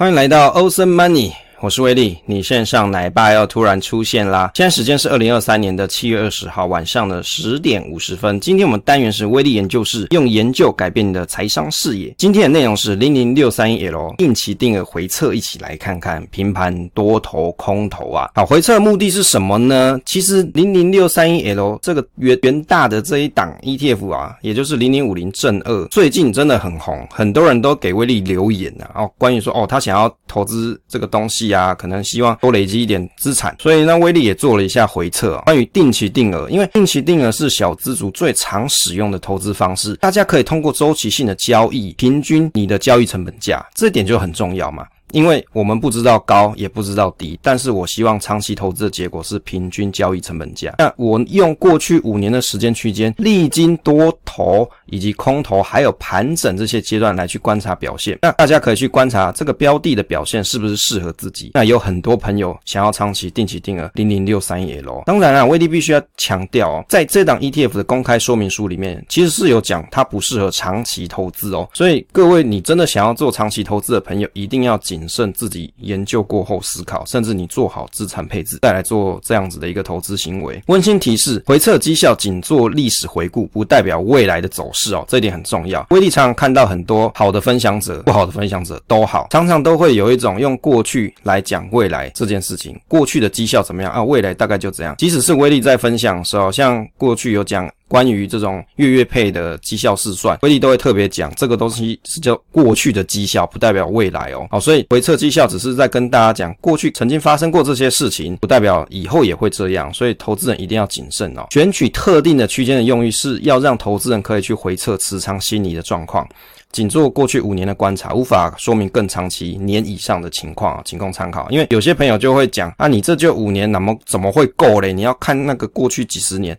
欢迎来到欧森 Money。我是威利，你线上奶爸要突然出现啦！现在时间是二零二三年的七月二十号晚上的十点五十分。今天我们单元是威力研究室，用研究改变你的财商视野。今天的内容是零零六三一 L 定期定额回测，一起来看看平盘多头空头啊！好，回测的目的是什么呢？其实零零六三一 L 这个元元大的这一档 ETF 啊，也就是零零五零正二，最近真的很红，很多人都给威利留言啊，哦，关于说哦，他想要投资这个东西。呀，可能希望多累积一点资产，所以呢，威力也做了一下回撤，关于定期定额，因为定期定额是小资族最常使用的投资方式，大家可以通过周期性的交易，平均你的交易成本价，这点就很重要嘛。因为我们不知道高，也不知道低，但是我希望长期投资的结果是平均交易成本价。那我用过去五年的时间区间，历经多头以及空头，还有盘整这些阶段来去观察表现。那大家可以去观察这个标的的表现是不是适合自己。那有很多朋友想要长期定期定额零零六三一 L。当然啊，威力必须要强调哦，在这档 ETF 的公开说明书里面，其实是有讲它不适合长期投资哦。所以各位，你真的想要做长期投资的朋友，一定要谨。谨慎自己研究过后思考，甚至你做好资产配置，再来做这样子的一个投资行为。温馨提示：回测绩效仅做历史回顾，不代表未来的走势哦，这一点很重要。威利常常看到很多好的分享者，不好的分享者都好，常常都会有一种用过去来讲未来这件事情，过去的绩效怎么样啊？未来大概就这样。即使是威利在分享的时候，像过去有讲。关于这种月月配的绩效试算，威力都会特别讲，这个东西是叫过去的绩效，不代表未来哦。好，所以回测绩效只是在跟大家讲，过去曾经发生过这些事情，不代表以后也会这样。所以投资人一定要谨慎哦。选取特定的区间的用意是要让投资人可以去回测持仓心理的状况，仅做过去五年的观察，无法说明更长期年以上的情况，仅供参考。因为有些朋友就会讲啊，你这就五年，那么怎么会够嘞？你要看那个过去几十年。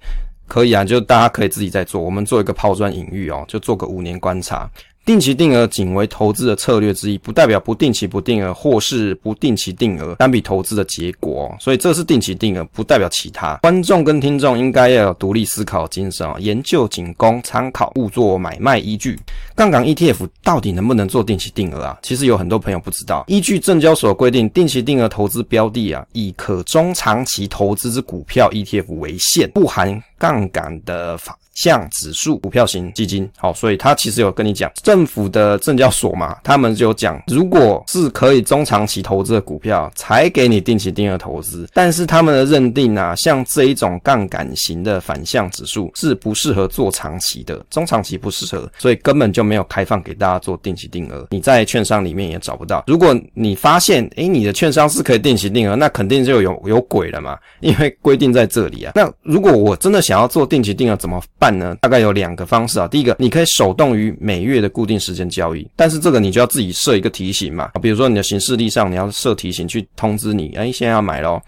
可以啊，就大家可以自己再做。我们做一个抛砖引玉哦，就做个五年观察。定期定额仅为投资的策略之一，不代表不定期不定额或是不定期定额单笔投资的结果。所以这是定期定额，不代表其他。观众跟听众应该要有独立思考精神哦，研究仅供参考，勿做买卖依据。杠杆 ETF 到底能不能做定期定额啊？其实有很多朋友不知道。依据证交所规定，定期定额投资标的啊，以可中长期投资之股票 ETF 为限，不含杠杆的法。像指数股票型基金，好，所以他其实有跟你讲，政府的证交所嘛，他们就讲，如果是可以中长期投资的股票，才给你定期定额投资。但是他们的认定啊，像这一种杠杆型的反向指数是不适合做长期的，中长期不适合，所以根本就没有开放给大家做定期定额。你在券商里面也找不到。如果你发现，诶，你的券商是可以定期定额，那肯定就有有鬼了嘛，因为规定在这里啊。那如果我真的想要做定期定额，怎么办呢？大概有两个方式啊。第一个，你可以手动于每月的固定时间交易，但是这个你就要自己设一个提醒嘛。比如说你的行事历上你要设提醒去通知你，哎，现在要买喽。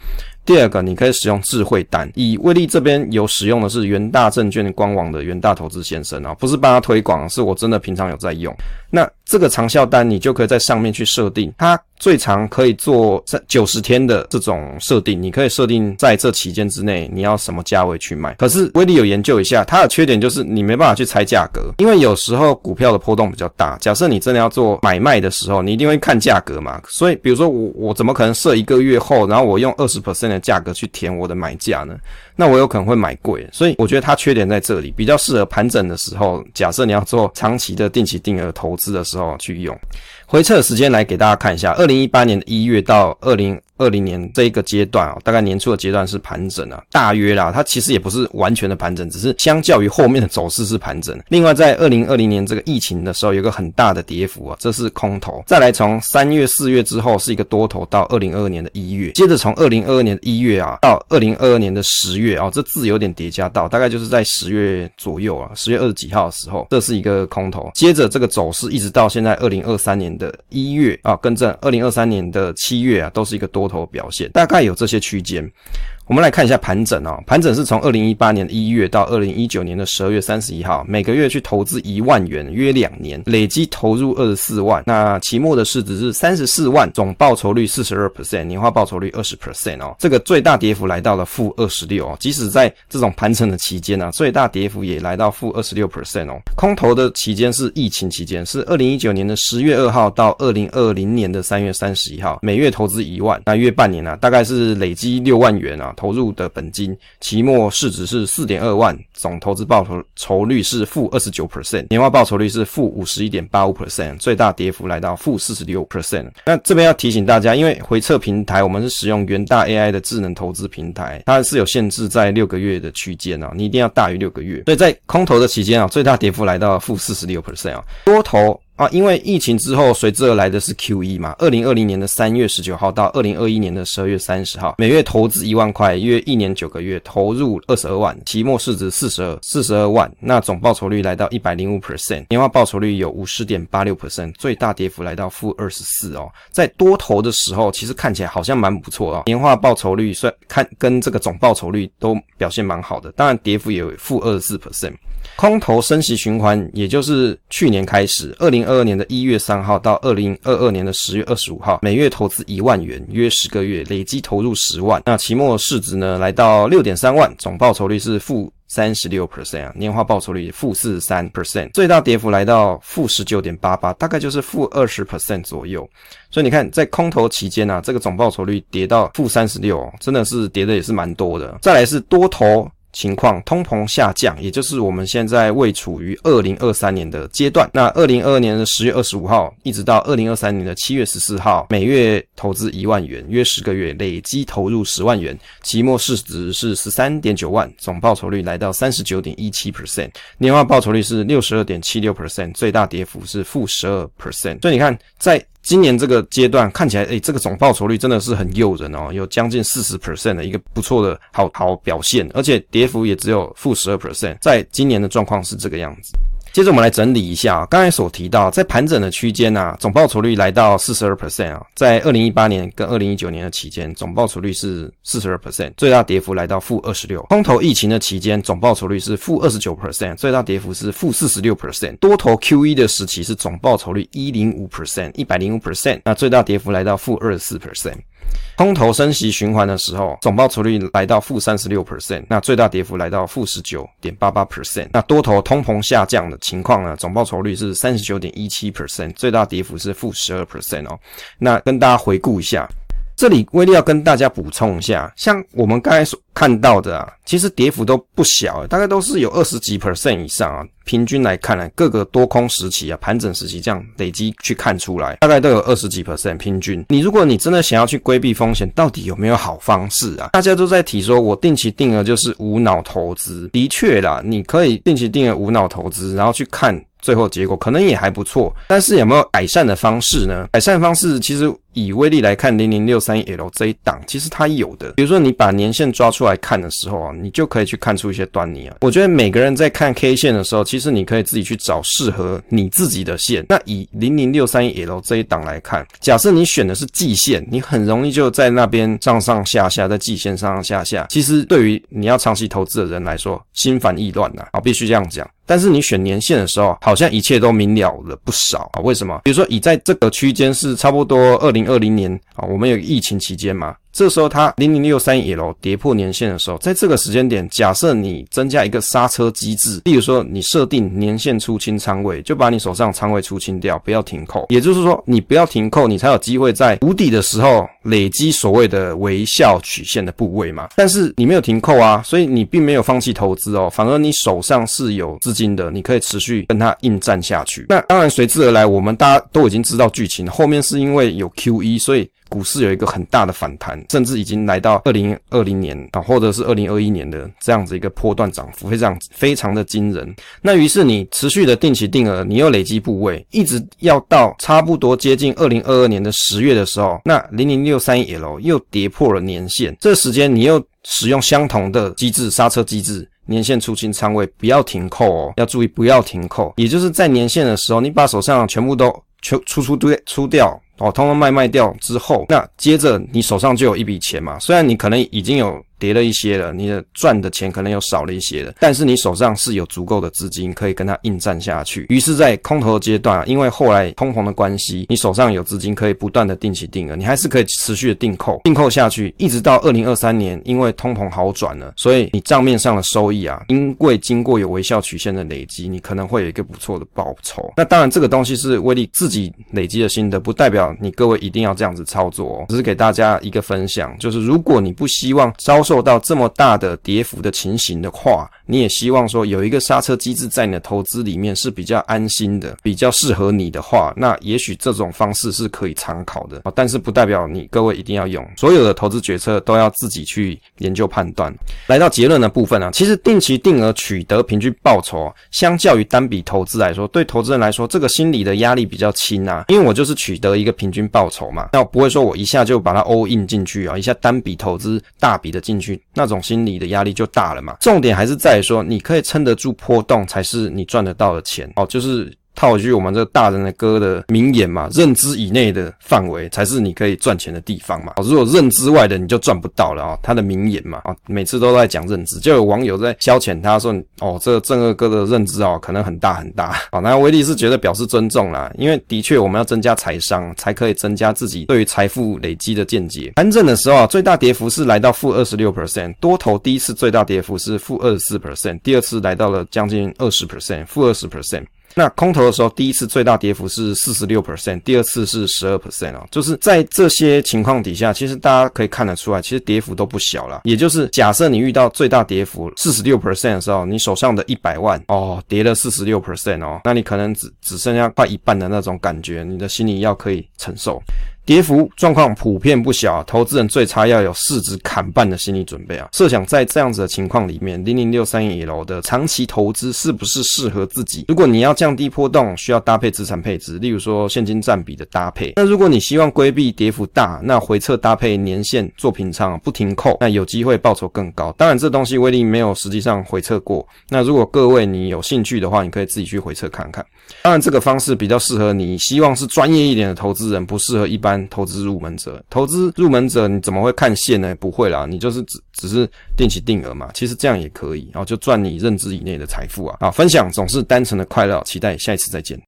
第二个，你可以使用智慧单。以威利这边有使用的是元大证券官网的元大投资先生啊，不是帮他推广，是我真的平常有在用。那这个长效单你就可以在上面去设定，它最长可以做在九十天的这种设定，你可以设定在这期间之内你要什么价位去卖。可是威利有研究一下，它的缺点就是你没办法去猜价格，因为有时候股票的波动比较大。假设你真的要做买卖的时候，你一定会看价格嘛。所以比如说我我怎么可能设一个月后，然后我用二十 percent 价格去填我的买价呢？那我有可能会买贵。所以我觉得它缺点在这里，比较适合盘整的时候。假设你要做长期的定期定额投资的时候去用。回测时间来给大家看一下，二零一八年的一月到二零二零年这一个阶段啊，大概年初的阶段是盘整啊，大约啦，它其实也不是完全的盘整，只是相较于后面的走势是盘整。另外，在二零二零年这个疫情的时候，有个很大的跌幅啊，这是空头。再来从三月、四月之后是一个多头，到二零二二年的一月，接着从二零二二年的一月啊，到二零二二年的十月啊，这字有点叠加到，大概就是在十月左右啊，十月二十几号的时候，这是一个空头。接着这个走势一直到现在二零二三年的一月啊，更正，二零二三年的七月啊，都是一个多头头表现，大概有这些区间。我们来看一下盘整哦，盘整是从二零一八年一月到二零一九年的十二月三十一号，每个月去投资一万元，约两年，累计投入二十四万。那期末的市值是三十四万，总报酬率四十二 percent，年化报酬率二十 percent 哦。这个最大跌幅来到了负二十六哦，即使在这种盘整的期间呢、啊，最大跌幅也来到负二十六 percent 哦。空头的期间是疫情期间，是二零一九年的十月二号到二零二零年的三月三十一号，每月投资一万，那约半年啊，大概是累计六万元啊。投入的本金，期末市值是四点二万，总投资报酬酬率是负二十九 percent，年化报酬率是负五十一点八五 percent，最大跌幅来到负四十六 percent。那这边要提醒大家，因为回测平台我们是使用元大 AI 的智能投资平台，它是有限制在六个月的区间啊，你一定要大于六个月。所以在空头的期间啊，最大跌幅来到负四十六 percent 啊，多头。啊，因为疫情之后随之而来的是 QE 嘛。二零二零年的三月十九号到二零二一年的十二月三十号，每月投资一万块，约一年九个月，投入二十二万，期末市值四十二四十二万，那总报酬率来到一百零五 percent，年化报酬率有五十点八六 percent，最大跌幅来到负二十四哦。在多头的时候，其实看起来好像蛮不错哦，年化报酬率算看跟这个总报酬率都表现蛮好的，当然跌幅也有负二十四 percent。空头升息循环，也就是去年开始，二零零二二年的一月三号到二零二二年的十月二十五号，每月投资一万元，约十个月，累计投入十万。那期末市值呢，来到六点三万，总报酬率是负三十六 percent 啊，年化报酬率负四十三 percent，最大跌幅来到负十九点八八，大概就是负二十 percent 左右。所以你看，在空头期间啊，这个总报酬率跌到负三十六，真的是跌的也是蛮多的。再来是多头。情况，通膨下降，也就是我们现在未处于二零二三年的阶段。那二零二二年的十月二十五号，一直到二零二三年的七月十四号，每月投资一万元，约十个月，累计投入十万元，期末市值是十三点九万，总报酬率来到三十九点一七 percent，年化报酬率是六十二点七六 percent，最大跌幅是负十二 percent。所以你看，在今年这个阶段看起来，诶，这个总报酬率真的是很诱人哦，有将近四十 percent 的一个不错的好好表现，而且跌幅也只有负十二 percent，在今年的状况是这个样子。接着我们来整理一下，刚才所提到，在盘整的区间啊，总报酬率来到四十二 percent 啊，在二零一八年跟二零一九年的期间，总报酬率是四十二 percent，最大跌幅来到负二十六。空头疫情的期间，总报酬率是负二十九 percent，最大跌幅是负四十六 percent。多头 QE 的时期是总报酬率一零五 percent，一百零五 percent，那最大跌幅来到负二十四 percent。空头升息循环的时候，总报酬率来到负三十六 percent，那最大跌幅来到负十九点八八 percent。那多头通膨下降的情况呢，总报酬率是三十九点一七 percent，最大跌幅是负十二 percent 哦。那跟大家回顾一下，这里威力要跟大家补充一下，像我们刚才所看到的啊，其实跌幅都不小，大概都是有二十几 percent 以上啊。平均来看呢，各个多空时期啊，盘整时期这样累积去看出来，大概都有二十几 percent 平均。你如果你真的想要去规避风险，到底有没有好方式啊？大家都在提说，我定期定额就是无脑投资。的确啦，你可以定期定额无脑投资，然后去看最后结果，可能也还不错。但是有没有改善的方式呢？改善方式其实以威力来看，零零六三一 L 这一档，其实它有的。比如说你把年线抓出来看的时候啊，你就可以去看出一些端倪啊。我觉得每个人在看 K 线的时候，其实你可以自己去找适合你自己的线。那以零零六三一 L 这一档来看，假设你选的是季线，你很容易就在那边上上下下，在季线上上下下。其实对于你要长期投资的人来说，心烦意乱呐啊，必须这样讲。但是你选年限的时候，好像一切都明了了不少啊。为什么？比如说以在这个区间是差不多二零二零年啊，我们有疫情期间嘛。这时候它零零六三 L 跌破年线的时候，在这个时间点，假设你增加一个刹车机制，例如说你设定年线出清仓位，就把你手上仓位出清掉，不要停扣。也就是说，你不要停扣，你才有机会在谷底的时候累积所谓的微笑曲线的部位嘛。但是你没有停扣啊，所以你并没有放弃投资哦，反而你手上是有资金的，你可以持续跟它应战下去。那当然随之而来，我们大家都已经知道剧情，后面是因为有 QE，所以。股市有一个很大的反弹，甚至已经来到二零二零年啊，或者是二零二一年的这样子一个波段涨幅，非常非常的惊人。那于是你持续的定期定额，你又累积部位，一直要到差不多接近二零二二年的十月的时候，那零零六三 L 又跌破了年线，这时间你又使用相同的机制，刹车机制，年线出清仓位，不要停扣哦，要注意不要停扣，也就是在年线的时候，你把手上全部都。出出出对出掉，哦，通通卖卖掉之后，那接着你手上就有一笔钱嘛。虽然你可能已经有。跌了一些了，你的赚的钱可能又少了一些了，但是你手上是有足够的资金可以跟它应战下去。于是，在空头的阶段，因为后来通膨的关系，你手上有资金可以不断的定期定额，你还是可以持续的定扣，定扣下去，一直到二零二三年，因为通膨好转了，所以你账面上的收益啊，因为经过有微笑曲线的累积，你可能会有一个不错的报酬。那当然，这个东西是威力自己累积的心得，不代表你各位一定要这样子操作哦，只是给大家一个分享，就是如果你不希望遭受。到这么大的跌幅的情形的话，你也希望说有一个刹车机制在你的投资里面是比较安心的，比较适合你的话，那也许这种方式是可以参考的。但是不代表你各位一定要用，所有的投资决策都要自己去研究判断。来到结论的部分啊，其实定期定额取得平均报酬，相较于单笔投资来说，对投资人来说，这个心理的压力比较轻啊，因为我就是取得一个平均报酬嘛，那我不会说我一下就把它 all in 进去啊，一下单笔投资大笔的进去。那种心理的压力就大了嘛。重点还是在于说，你可以撑得住波动，才是你赚得到的钱哦。就是。套一句我们这大人的歌的名言嘛，认知以内的范围才是你可以赚钱的地方嘛。如果认知外的你就赚不到了啊。他的名言嘛，啊，每次都在讲认知，就有网友在消遣他说，哦，这正二哥的认知哦，可能很大很大。好，那威利是觉得表示尊重啦，因为的确我们要增加财商，才可以增加自己对于财富累积的见解。盘整的时候啊，最大跌幅是来到负二十六 percent，多头第一次最大跌幅是负二十四 percent，第二次来到了将近二十 percent，负二十 percent。那空头的时候，第一次最大跌幅是四十六 percent，第二次是十二 percent 啊，就是在这些情况底下，其实大家可以看得出来，其实跌幅都不小了。也就是假设你遇到最大跌幅四十六 percent 的时候，你手上的一百万哦，跌了四十六 percent 哦，那你可能只只剩下快一半的那种感觉，你的心理要可以承受。跌幅状况普遍不小，啊投资人最差要有市值砍半的心理准备啊！设想在这样子的情况里面，零零六三一楼的长期投资是不是适合自己？如果你要降低波动，需要搭配资产配置，例如说现金占比的搭配。那如果你希望规避跌幅大，那回撤搭配年线做平仓不停扣，那有机会报酬更高。当然，这东西威力没有实际上回测过。那如果各位你有兴趣的话，你可以自己去回测看看。当然，这个方式比较适合你希望是专业一点的投资人，不适合一般。投资入门者，投资入门者，你怎么会看线呢？不会啦，你就是只只是定期定额嘛，其实这样也可以，然后就赚你认知以内的财富啊！啊，分享总是单纯的快乐，期待下一次再见。